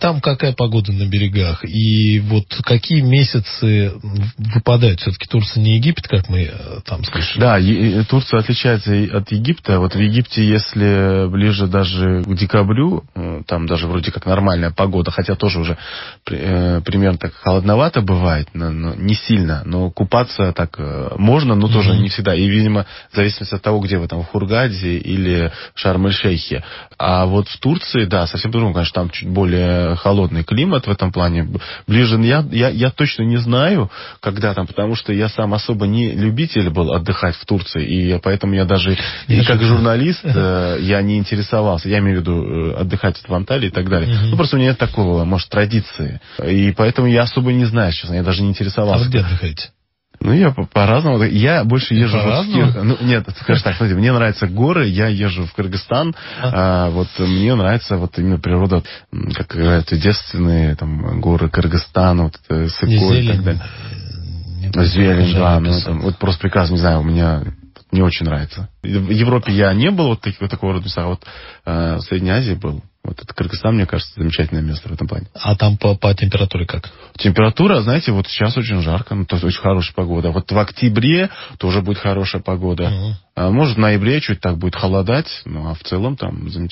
там какая погода на берегах? И вот какие месяцы выпадают? Все-таки Турция не Египет, как мы э, там слышали. Да, Турция отличается от Египта. Вот в Египте, если ближе даже к декабрю, э, там даже вроде как нормальная погода, хотя тоже уже э, примерно так холодновато бывает, но, но не сильно, но купаться так можно, но тоже mm-hmm. не всегда. И, видимо, в зависимости от того, где вы там, в Хургаде или Шарм-эль-Шейхе. А вот в Турции, да, совсем по-другому, конечно, там чуть более холодный климат в этом плане. Ближе я, я, я точно не знаю, когда там, потому что я сам особо не любитель был отдыхать в Турции, и поэтому я даже и как журналист э, я не интересовался. Я имею в виду э, отдыхать в Анталии и так далее. Ну, просто у меня нет такого, может, традиции. И поэтому я особо не знаю, честно, я даже не интересовался. А вы где отдыхаете? Ну, я по-разному. я больше езжу в ски. Ну, нет, скажешь так, смотрите, мне нравятся горы, я езжу в Кыргызстан. А. А, вот мне нравится вот именно природа, как говорят, девственные там, горы Кыргызстана, вот это Сыкой и так далее. Не зелень, да, ну, там, вот просто прекрасно, не знаю, у меня не очень нравится. В Европе я не был вот, таких, вот такого рода места, а вот э, в Средней Азии был. Вот это Кыргызстан, мне кажется, замечательное место в этом плане. А там по, по температуре как? Температура, знаете, вот сейчас очень жарко, ну, то есть очень хорошая погода. Вот в октябре тоже будет хорошая погода. Угу. А может, в ноябре чуть так будет холодать, ну, а в целом там замечательно.